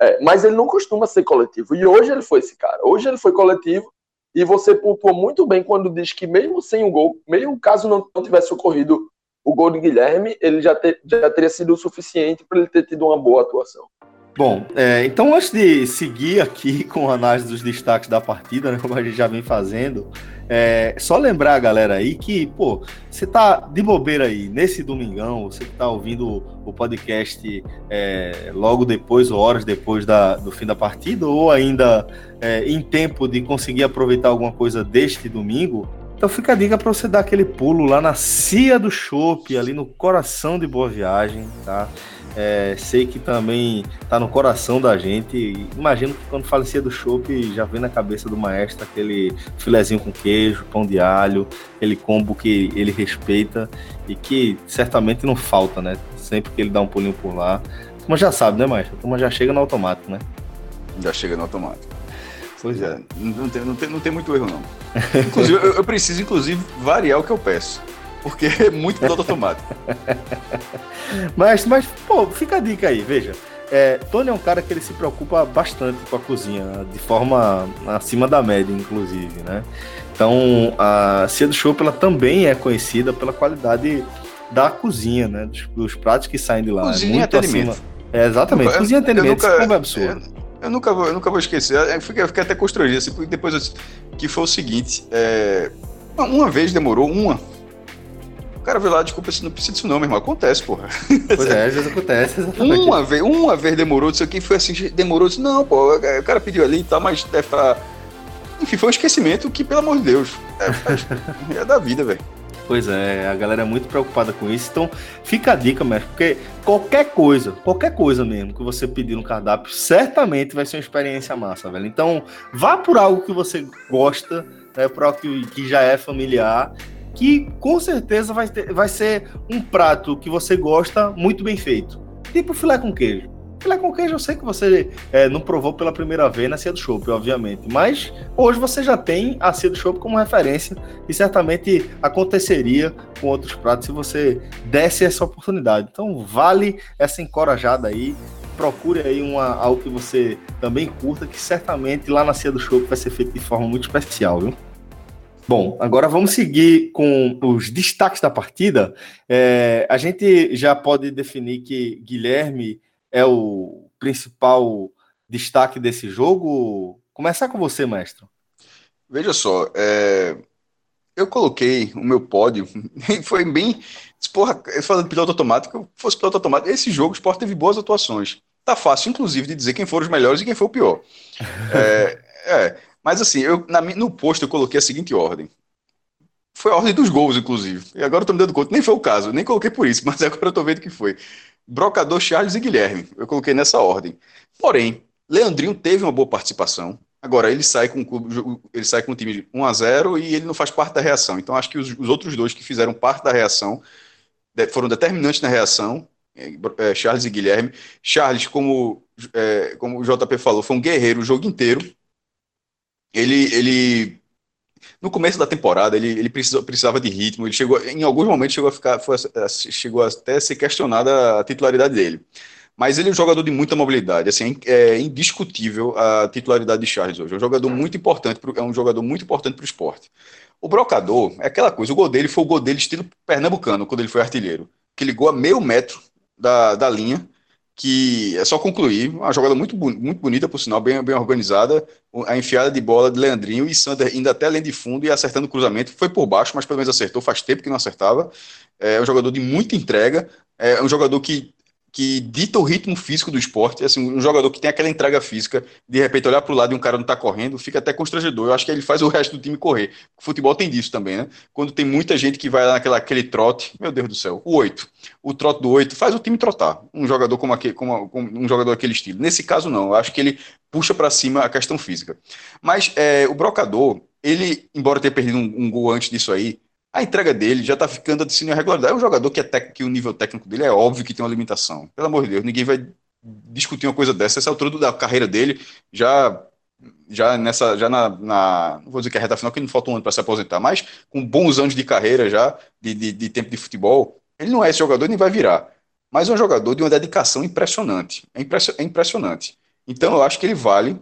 É, mas ele não costuma ser coletivo. E hoje ele foi esse cara. Hoje ele foi coletivo. E você pontuou muito bem quando diz que, mesmo sem o gol, mesmo caso não, tivesse ocorrido o gol de Guilherme, ele já, ter, já teria sido o suficiente para ele ter tido uma boa atuação. Bom, é, então antes de seguir aqui com a análise dos destaques da partida, né, como a gente já vem fazendo, é, só lembrar a galera aí que, pô, você tá de bobeira aí nesse domingão, você que tá ouvindo o podcast é, logo depois ou horas depois da, do fim da partida, ou ainda é, em tempo de conseguir aproveitar alguma coisa deste domingo, então fica a dica para você dar aquele pulo lá na Cia do Chopp, ali no coração de Boa Viagem, tá? É, sei que também tá no coração da gente. Imagino que quando falecia do chopp, já vem na cabeça do maestro aquele filezinho com queijo, pão de alho, aquele combo que ele respeita e que certamente não falta, né? Sempre que ele dá um pulinho por lá. Mas já sabe, né, maestro? Como já chega no automático, né? Já chega no automático. Pois é, não tem, não tem, não tem muito erro, não. Inclusive, eu, eu preciso, inclusive, variar o que eu peço porque é muito piloto automático. mas, mas, pô, fica a dica aí, veja. É, Tony é um cara que ele se preocupa bastante com a cozinha, de forma acima da média, inclusive, né? Então, a Cia do Chopp, ela também é conhecida pela qualidade da cozinha, né? Dos, dos pratos que saem de lá. Cozinha é muito acima. É, exatamente, eu, cozinha atendimento, isso é absurdo. Eu, eu, nunca vou, eu nunca vou esquecer, eu fiquei, eu fiquei até constrangido, assim, porque depois, que foi o seguinte, é, uma vez demorou, uma, cara veio lá, desculpa, não precisa disso não, meu irmão. Acontece, porra. Pois é, às vezes acontece. Exatamente. Uma vez, uma vez demorou, isso aqui foi assim, demorou, disse, não, pô, o cara pediu ali e tal, mas deve estar... Tá... Enfim, foi um esquecimento que, pelo amor de Deus, é, é da vida, velho. Pois é, a galera é muito preocupada com isso. Então, fica a dica, mestre, porque qualquer coisa, qualquer coisa mesmo que você pedir no cardápio, certamente vai ser uma experiência massa, velho. Então, vá por algo que você gosta, né, por algo que, que já é familiar que com certeza vai, ter, vai ser um prato que você gosta muito bem feito. Tipo filé com queijo. Filé com queijo eu sei que você é, não provou pela primeira vez na Cia do Chopp, obviamente. Mas hoje você já tem a Cia do Chopp como referência e certamente aconteceria com outros pratos se você desse essa oportunidade. Então vale essa encorajada aí. Procure aí uma, algo que você também curta, que certamente lá na Cia do Chopp vai ser feito de forma muito especial, viu? Bom, agora vamos seguir com os destaques da partida. É, a gente já pode definir que Guilherme é o principal destaque desse jogo. Começar com você, mestre. Veja só, é, eu coloquei o meu pódio, foi bem. Porra, falando de piloto automático, fosse piloto automático, esse jogo o Sport teve boas atuações. Tá fácil, inclusive, de dizer quem foram os melhores e quem foi o pior. é, é mas assim, eu, na, no post eu coloquei a seguinte ordem. Foi a ordem dos gols, inclusive. E agora eu tô me dando conta, nem foi o caso, nem coloquei por isso, mas agora eu tô vendo que foi. Brocador, Charles e Guilherme. Eu coloquei nessa ordem. Porém, Leandrinho teve uma boa participação. Agora, ele sai com ele sai com o time 1 a 0 e ele não faz parte da reação. Então, acho que os, os outros dois que fizeram parte da reação foram determinantes na reação, é, Charles e Guilherme. Charles, como, é, como o JP falou, foi um guerreiro o jogo inteiro ele, ele no começo da temporada ele, ele precisou, precisava de ritmo, ele chegou, em alguns momentos chegou a ficar, foi, chegou até a ser questionada a titularidade dele. Mas ele é um jogador de muita mobilidade, assim, é indiscutível a titularidade de Charles hoje. É um jogador muito importante, pro, é um jogador muito importante para o esporte. O Brocador é aquela coisa, o gol dele foi o gol dele estilo pernambucano, quando ele foi artilheiro, que ligou a meio metro da, da linha que é só concluir, uma jogada muito, muito bonita, por sinal, bem, bem organizada, a enfiada de bola de Leandrinho e Sander indo até além de fundo e acertando o cruzamento, foi por baixo, mas pelo menos acertou, faz tempo que não acertava, é um jogador de muita entrega, é um jogador que que dita o ritmo físico do esporte. Assim, um jogador que tem aquela entrega física, de repente olhar para o lado e um cara não está correndo, fica até constrangedor. Eu acho que ele faz o resto do time correr. O futebol tem disso também, né? Quando tem muita gente que vai lá naquela aquele trote, meu Deus do céu, o 8. O trote do 8 faz o time trotar. Um jogador como, aquele, como, como um jogador daquele estilo. Nesse caso, não. Eu acho que ele puxa para cima a questão física. Mas é, o brocador, ele, embora tenha perdido um, um gol antes disso aí, a entrega dele já está ficando assim irregularidade. É um jogador que, é tec, que o nível técnico dele é óbvio que tem uma limitação. Pelo amor de Deus, ninguém vai discutir uma coisa dessa. Essa altura da carreira dele, já já nessa já na, na, não vou dizer que é reta final que não falta um ano para se aposentar, mas com bons anos de carreira já de, de, de, tempo de futebol, ele não é esse jogador nem vai virar, mas é um jogador de uma dedicação impressionante, é, é impressionante. Então eu acho que ele vale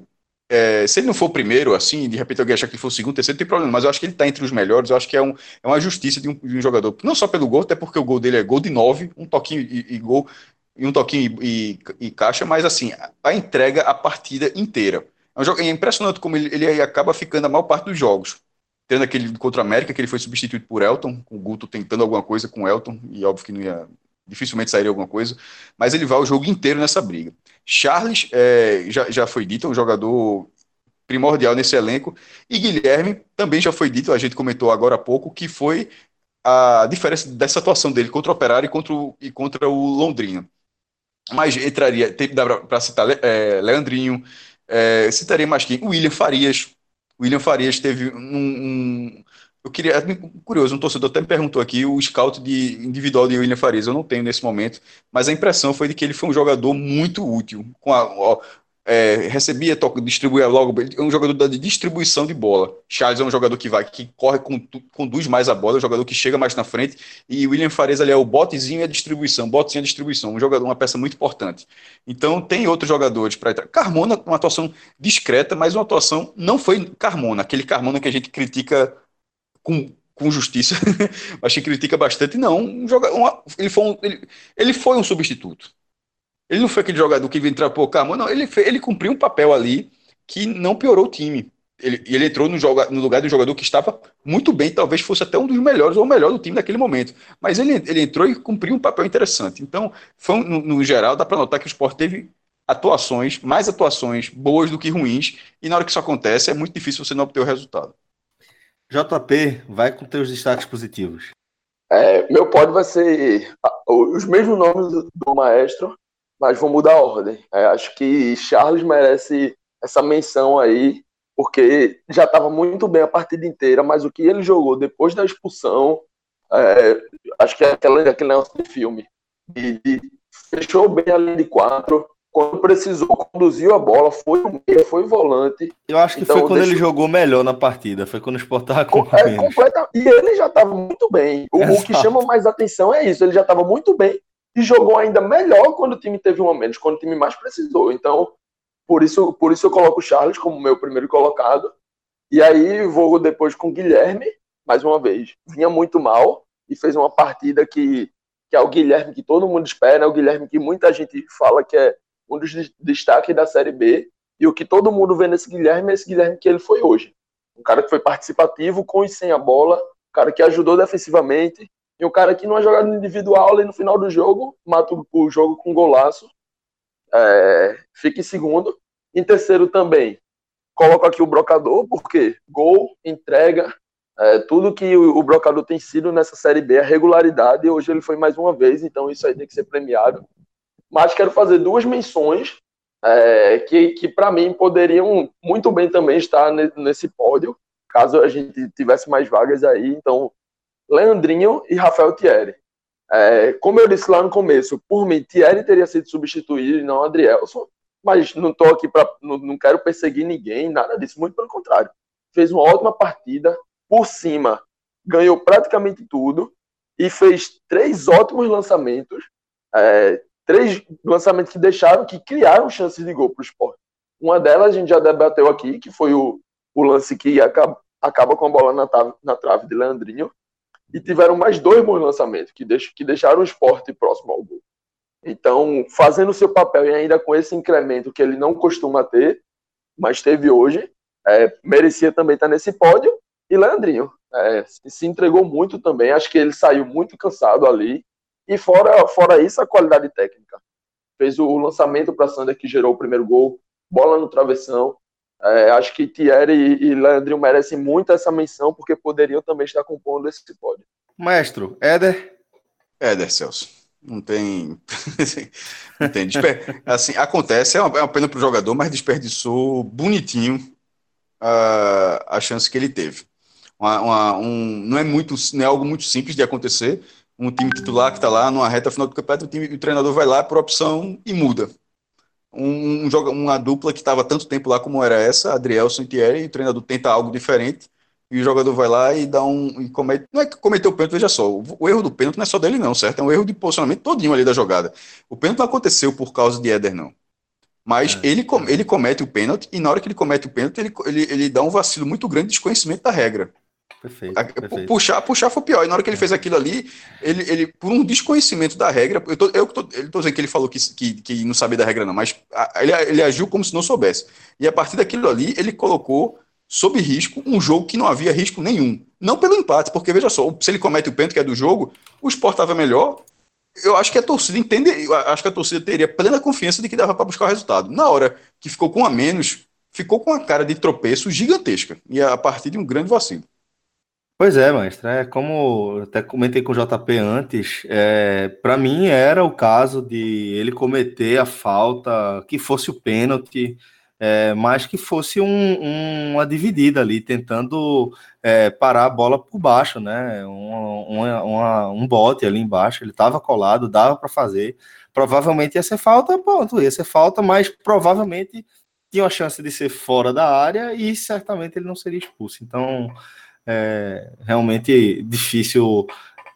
é, se ele não for o primeiro, assim, de repente alguém achar que ele for o segundo, terceiro, não tem problema, mas eu acho que ele está entre os melhores, eu acho que é, um, é uma justiça de um, de um, jogador, não só pelo gol, até porque o gol dele é gol de nove, um toquinho e, e gol, e um toquinho e, e, e, caixa, mas assim, a entrega a partida inteira. É, um jogo, é impressionante como ele, ele acaba ficando a maior parte dos jogos. Tendo aquele contra a América, que ele foi substituído por Elton, com o Guto tentando alguma coisa com o Elton, e óbvio que não ia, dificilmente sairia alguma coisa, mas ele vai o jogo inteiro nessa briga. Charles, é, já, já foi dito, é um jogador primordial nesse elenco, e Guilherme, também já foi dito, a gente comentou agora há pouco, que foi a diferença dessa atuação dele contra o Operário e contra o, e contra o Londrina. Mas entraria, para citar é, Leandrinho, é, citaria mais quem? William Farias. William Farias teve um, um eu queria, é curioso, um torcedor até me perguntou aqui o scout de individual de William Farias, eu não tenho nesse momento, mas a impressão foi de que ele foi um jogador muito útil, com a, ó, é, recebia, toca, distribuía logo, é um jogador de distribuição de bola. Charles é um jogador que vai, que corre, conduz mais a bola, é um jogador que chega mais na frente, e William Farias ali é o botezinho e a distribuição, botezinho e a distribuição, um jogador, uma peça muito importante. Então tem outros jogadores para entrar. Carmona, uma atuação discreta, mas uma atuação não foi Carmona, aquele Carmona que a gente critica com, com justiça, mas que critica bastante, não. Um uma, ele, foi um, ele, ele foi um substituto. Ele não foi aquele jogador que veio entrar por Carmona, não. Ele, ele cumpriu um papel ali que não piorou o time. Ele, ele entrou no, joga, no lugar um jogador que estava muito bem, talvez fosse até um dos melhores ou o melhor do time naquele momento. Mas ele, ele entrou e cumpriu um papel interessante. Então, foi, no, no geral, dá para notar que o esporte teve atuações, mais atuações boas do que ruins, e na hora que isso acontece é muito difícil você não obter o resultado. JP, vai com teus destaques positivos. É, meu pódio vai ser os mesmos nomes do, maestro, mas vou mudar a ordem. É, acho que Charles merece essa menção aí, porque já estava muito bem a partida inteira, mas o que ele jogou depois da expulsão, é, acho que é aquele, aquele negócio de filme. E, e fechou bem a linha de quatro, quando precisou, conduziu a bola, foi o meio, foi o volante. Eu acho que então, foi quando deixa... ele jogou melhor na partida, foi quando o Sport estava com é, completa... E ele já estava muito bem. O, o, que chama mais atenção é isso, ele já estava muito bem e jogou ainda melhor quando o time teve um a menos, quando o time mais precisou. Então, por isso, por isso eu coloco o Charles como meu primeiro colocado. E aí vou depois com o Guilherme, mais uma vez. Vinha muito mal e fez uma partida que, que é o Guilherme que todo mundo espera, é o Guilherme que muita gente fala que é um dos destaques da Série B. E o que todo mundo vê nesse Guilherme é esse Guilherme que ele foi hoje. Um cara que foi participativo, com e sem a bola, um cara que ajudou defensivamente, e um cara que numa jogada individual ali no final do jogo, mata o jogo com um golaço, é, fica em segundo. Em terceiro também, coloco aqui o Brocador, porque gol, entrega, é, tudo que o, o Brocador tem sido nessa Série B, a regularidade, hoje ele foi mais uma vez, então isso aí tem que ser premiado mas quero fazer duas menções é, que, que para mim poderiam muito bem também estar nesse pódio, caso a gente tivesse mais vagas aí. Então, Leandrinho e Rafael Thierry. É, como eu disse lá no começo, por mim, Thierry teria sido substituído e não Adrielson, mas não estou aqui para. Não, não quero perseguir ninguém, nada disso, muito pelo contrário. Fez uma ótima partida, por cima, ganhou praticamente tudo e fez três ótimos lançamentos. É, três lançamentos que deixaram, que criaram chances de gol para o esporte. Uma delas a gente já debateu aqui, que foi o, o lance que acaba, acaba com a bola na, na trave de Leandrinho. E tiveram mais dois bons lançamentos, que, deix, que deixaram o esporte próximo ao gol. Então, fazendo o seu papel e ainda com esse incremento que ele não costuma ter, mas teve hoje, é, merecia também estar nesse pódio. E Leandrinho é, se entregou muito também. Acho que ele saiu muito cansado ali. E fora, fora isso, a qualidade técnica. fez o lançamento para Sander que gerou o primeiro gol, bola no travessão. É, acho que Thierry e, e Leandrinho merecem muito essa menção, porque poderiam também estar compondo esse pódio. Maestro, Éder? Éder, Celso. Não tem. não tem. Desper... Assim, acontece, é uma, é uma pena para o jogador, mas desperdiçou bonitinho a, a chance que ele teve. Uma, uma, um, não, é muito, não é algo muito simples de acontecer. Um time titular que está lá numa reta final do campeonato, o, time, o treinador vai lá por opção e muda um, um uma dupla que estava tanto tempo lá como era essa, Adrielson e Thierry, e o treinador tenta algo diferente, e o jogador vai lá e dá um. E comete, não é que cometeu o pênalti, veja só, o, o, erro do pênalti não é só dele, não, certo? É um erro de posicionamento todinho ali da jogada. O pênalti não aconteceu por causa de Éder, não. Mas é, ele, é. ele comete o pênalti, e na hora que ele comete o pênalti, ele, ele, ele dá um vacilo muito grande de desconhecimento da regra. Perfeito, perfeito. Puxar, puxar foi pior. E na hora que ele fez aquilo ali, ele, ele por um desconhecimento da regra, eu tô, eu tô, ele tô dizendo que ele falou que, que, que não sabia da regra, não, mas ele, ele agiu como se não soubesse. E a partir daquilo ali, ele colocou sob risco um jogo que não havia risco nenhum. Não pelo empate, porque veja só, se ele comete o pênalti que é do jogo, o Sport estava melhor. Eu acho que a torcida entende, acho que a torcida teria plena confiança de que dava para buscar o resultado. Na hora que ficou com a menos, ficou com a cara de tropeço gigantesca. E a partir de um grande vacilo. Pois é, mestre. É como eu até comentei com o JP antes, é, para mim era o caso de ele cometer a falta, que fosse o pênalti, é, mas que fosse um, um, uma dividida ali, tentando é, parar a bola por baixo, né? Um, uma, um bote ali embaixo, ele estava colado, dava para fazer. Provavelmente ia ser falta, ponto, ia ser falta, mas provavelmente tinha a chance de ser fora da área e certamente ele não seria expulso. Então é realmente difícil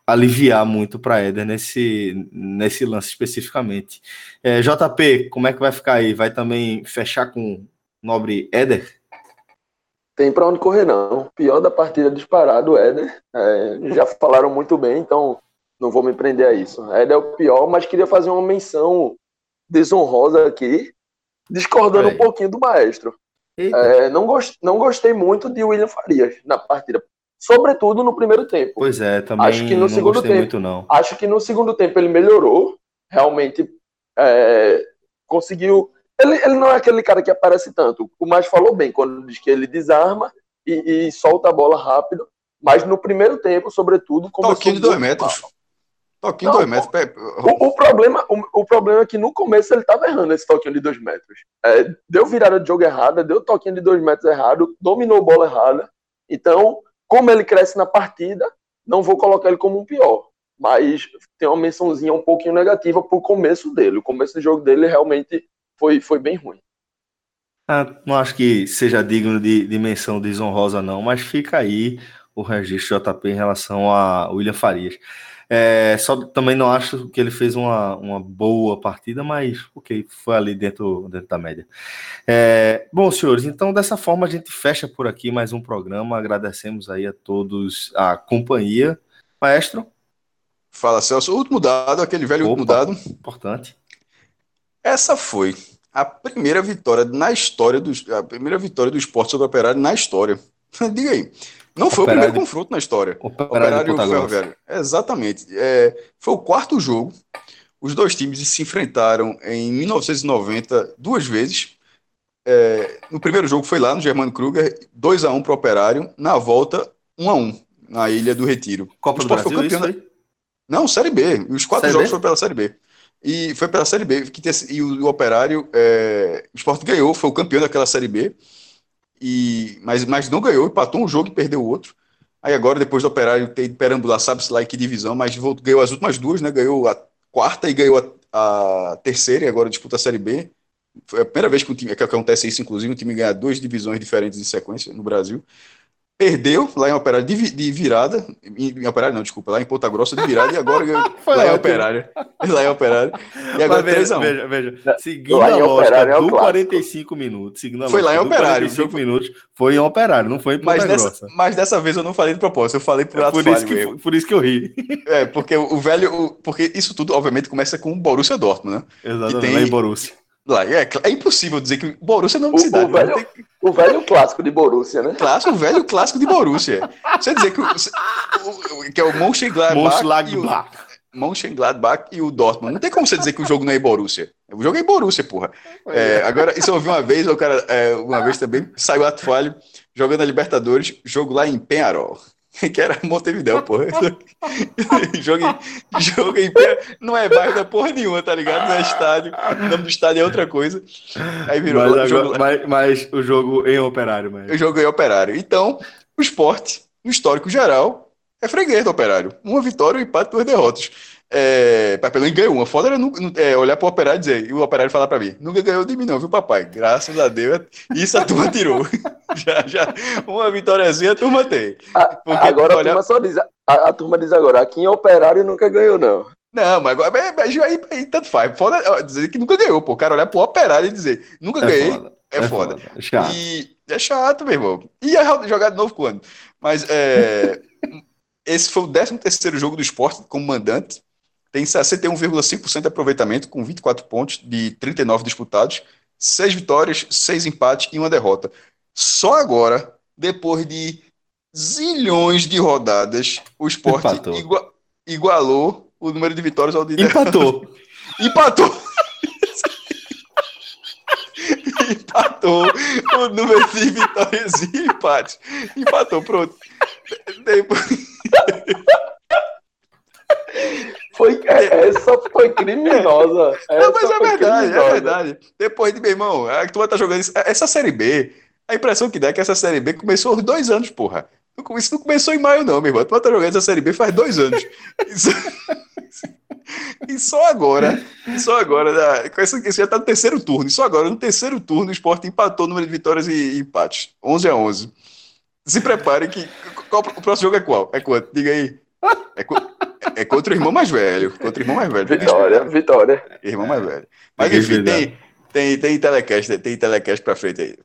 aliviar muito para Éder nesse, nesse lance especificamente. É, JP, como é que vai ficar aí? Vai também fechar com o nobre Éder? Tem para onde correr, não. Pior da partida disparado, Éder. É, já falaram muito bem, então não vou me prender a isso. Éder é o pior, mas queria fazer uma menção desonrosa aqui, discordando um pouquinho do maestro. É, não, gost, não gostei muito de William Farias na partida, sobretudo no primeiro tempo. Pois é, também acho que no segundo tempo, muito, não. Acho que no segundo tempo ele melhorou, realmente é, conseguiu. Ele, ele não é aquele cara que aparece tanto. O mais falou bem quando diz que ele desarma e, e solta a bola rápido, mas no primeiro tempo, sobretudo, começou Toquinho de dois metros. Mal. Toquinho de dois metros. O, o, problema, o, o, problema é que no começo ele estava errando esse toquinho de dois metros. É, deu virada de jogo errada, deu toquinho de dois metros errado, dominou a bola errada. Então, como ele cresce na partida, não vou colocar ele como um pior. Mas tem uma mençãozinha um pouquinho negativa pro começo dele. O começo do jogo dele realmente foi, foi bem ruim. Ah, não acho que seja digno de, de menção desonrosa, não, mas fica aí o registro JP em relação a William Farias. É, só também não acho que ele fez uma, uma boa partida, mas ok, foi ali dentro, dentro da média. É, bom, senhores, então dessa forma a gente fecha por aqui mais um programa. Agradecemos aí a todos a companhia. Maestro? Fala, Celso. O último dado, aquele velho Opa, último dado. Importante. Essa foi a primeira vitória na história dos, a primeira vitória do esporte sobre o operário na história. Diga aí. Não foi operário o primeiro confronto na história. Operário, operário Ferroviário. Exatamente. É, foi o quarto jogo. Os dois times se enfrentaram em 1990 duas vezes. É, no primeiro jogo foi lá no Germano Kruger, 2 a 1 para o Operário. Na volta, 1 a 1 na Ilha do Retiro. Copa do Brasil, foi campeão Não, Série B. Os quatro série jogos B? foram pela Série B. E foi pela Série B. Que e o, o Operário, é, o Sport ganhou, foi o campeão daquela Série B e mas, mas não ganhou, empatou um jogo e perdeu o outro. Aí agora, depois do Operário ter perambular, sabe-se lá em que divisão, mas voltou, ganhou as últimas duas, né? Ganhou a quarta e ganhou a, a terceira, e agora disputa a Série B. Foi a primeira vez que, um time, que acontece isso, inclusive, um time ganha duas divisões diferentes em sequência no Brasil. Perdeu lá em Operário de, de virada, em, em, Operário não, desculpa, lá em Ponta Grossa de virada e agora lá, lá em Operário. Lá em Operário. E agora veja, veja, veja, seguindo a lógica é do 45 minutos, seguindo a foi lá em Operário. 45 minutos foi em Operário, não foi em Ponta mas Grossa. Dessa, mas dessa vez eu não falei de propósito, eu falei por é por isso que Por isso que eu ri. É, porque o velho, o, porque isso tudo obviamente começa com o Borussia Dortmund, né? Exatamente, tem, lá em Borussia. Lá, é, é impossível dizer que Borussia não é uma cidade. O velho, tem... o velho clássico de Borussia, né? Clássico, o velho clássico de Borussia. Você dizer que, o, que é o Mönchengladbach, Mönchengladbach. E o, Mönchengladbach e o Dortmund. Não tem como você dizer que o jogo não é Borussia. Eu joguei Borussia, porra. É, agora, isso eu ouvi uma vez, o cara, é, uma vez também, saiu ato falho, jogando a Libertadores, jogo lá em Penharol. Que era Montevideo, porra. jogo, em, jogo em. Não é bairro da porra nenhuma, tá ligado? Não é estádio. O nome do estádio é outra coisa. Aí virou. Mas, agora, jogo... mas, mas o jogo em operário, mas. O jogo em operário. Então, o esporte, no histórico geral, é freguês do operário. Uma vitória, um empate, duas derrotas. É, pelo menos ganhou uma. Foda era não, é, olhar pro operário e dizer, e o operário falar pra mim: nunca ganhou de mim, não, viu, papai? Graças a Deus, isso a turma tirou. já, já, uma vitóriazinha a turma tem. Porque agora a, olhar... turma só diz, a, a, turma diz agora: aqui em operário nunca ganhou, não. Não, mas agora aí, aí, aí, tanto faz. Foda dizer que nunca ganhou, pô. O cara olhar pro operário e dizer, nunca é ganhei, foda. é, é foda. foda. É chato. E é chato, meu irmão. E a jogar de novo quando? Mas é. esse foi o 13 terceiro jogo do esporte como mandante tem 61,5% de aproveitamento, com 24 pontos de 39 disputados, 6 vitórias, 6 empates e uma derrota. Só agora, depois de zilhões de rodadas, o esporte igua igualou o número de vitórias ao de Empatou. Empatou. Empatou o número de vitórias e empates. Empatou, pronto. Depois... Foi, é, essa foi criminosa. Essa não, mas é verdade, é criminosa. é verdade. Depois de, meu irmão, a turma tá jogando isso, essa Série B, a impressão que dá é que essa Série B começou há dois anos, porra. Isso não começou em maio, não, meu irmão. A turma tá jogando essa Série B faz dois anos. Isso... E só agora, só agora, né, isso já tá no terceiro turno, e só agora, no terceiro turno, o Sport empatou o número de vitórias e empates. 11 a 11. Se prepare que. Qual, o próximo jogo é qual? É quanto? Diga aí. É, é contra o irmão mais velho. Contra o irmão mais velho. Vitória, vitória. Irmão mais velho. Mas enfim, tem, tem, tem telecast, tem telecast pra frente aí.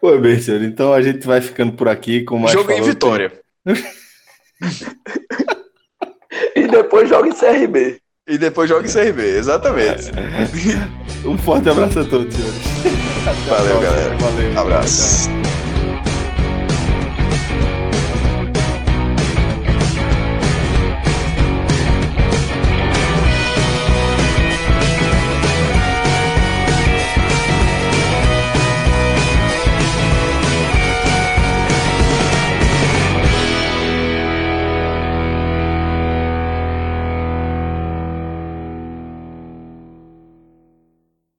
Pô, senhor. Então a gente vai ficando por aqui com mais. Jogo em Vitória. e depois joga em CRB. E depois joga em CRB, exatamente. um forte abraço a todos, senhores. Valeu, galera. Valeu. Abraço.